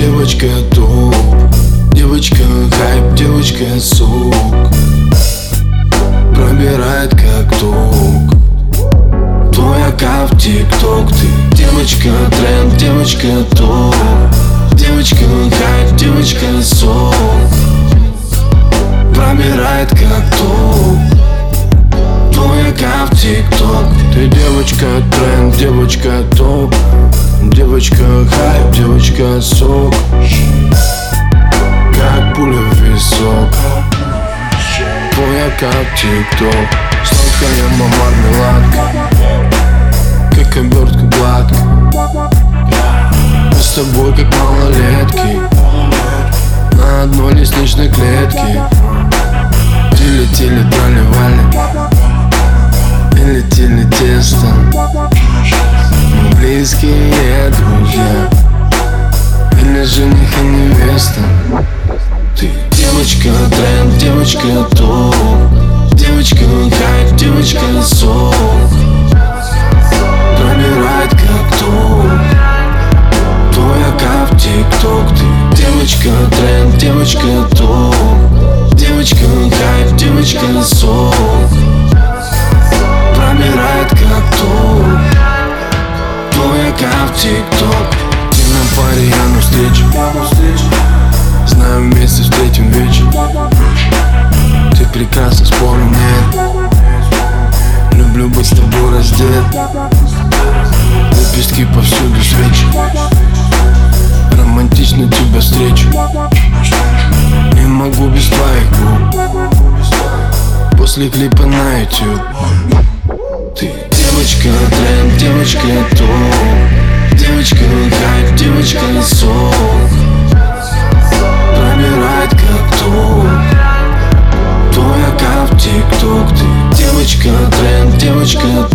девочка топ Девочка хайп, девочка сок Пробирает как ток Твой аккаунт тикток, ты Девочка тренд, девочка топ. Девочка хайп, девочка сок Пробирает как ток Твой аккаунт тик-ток Ты девочка тренд, девочка топ. Девочка хайп, девочка сок Как пуля в висок Твой аккаунт тик-ток Сладкая мармеладка. Как обертка гладко Мы с тобой как малолетки. На одной лестничной клетке. Тили-тили, трали-вали Тили-тили, тесто. Мы близкие друзья Или жених и невеста. Ты девочка тренд, девочка топ на встрече. Знаю, вместе встретим вечер. Ты прекрасна, спору нет Люблю быть с тобой раздет. Лепестки повсюду свечи. Романтично тебя встречу. Не могу без твоих губ. После клипа на YouTube Ты девочка тренд, девочка топ девочка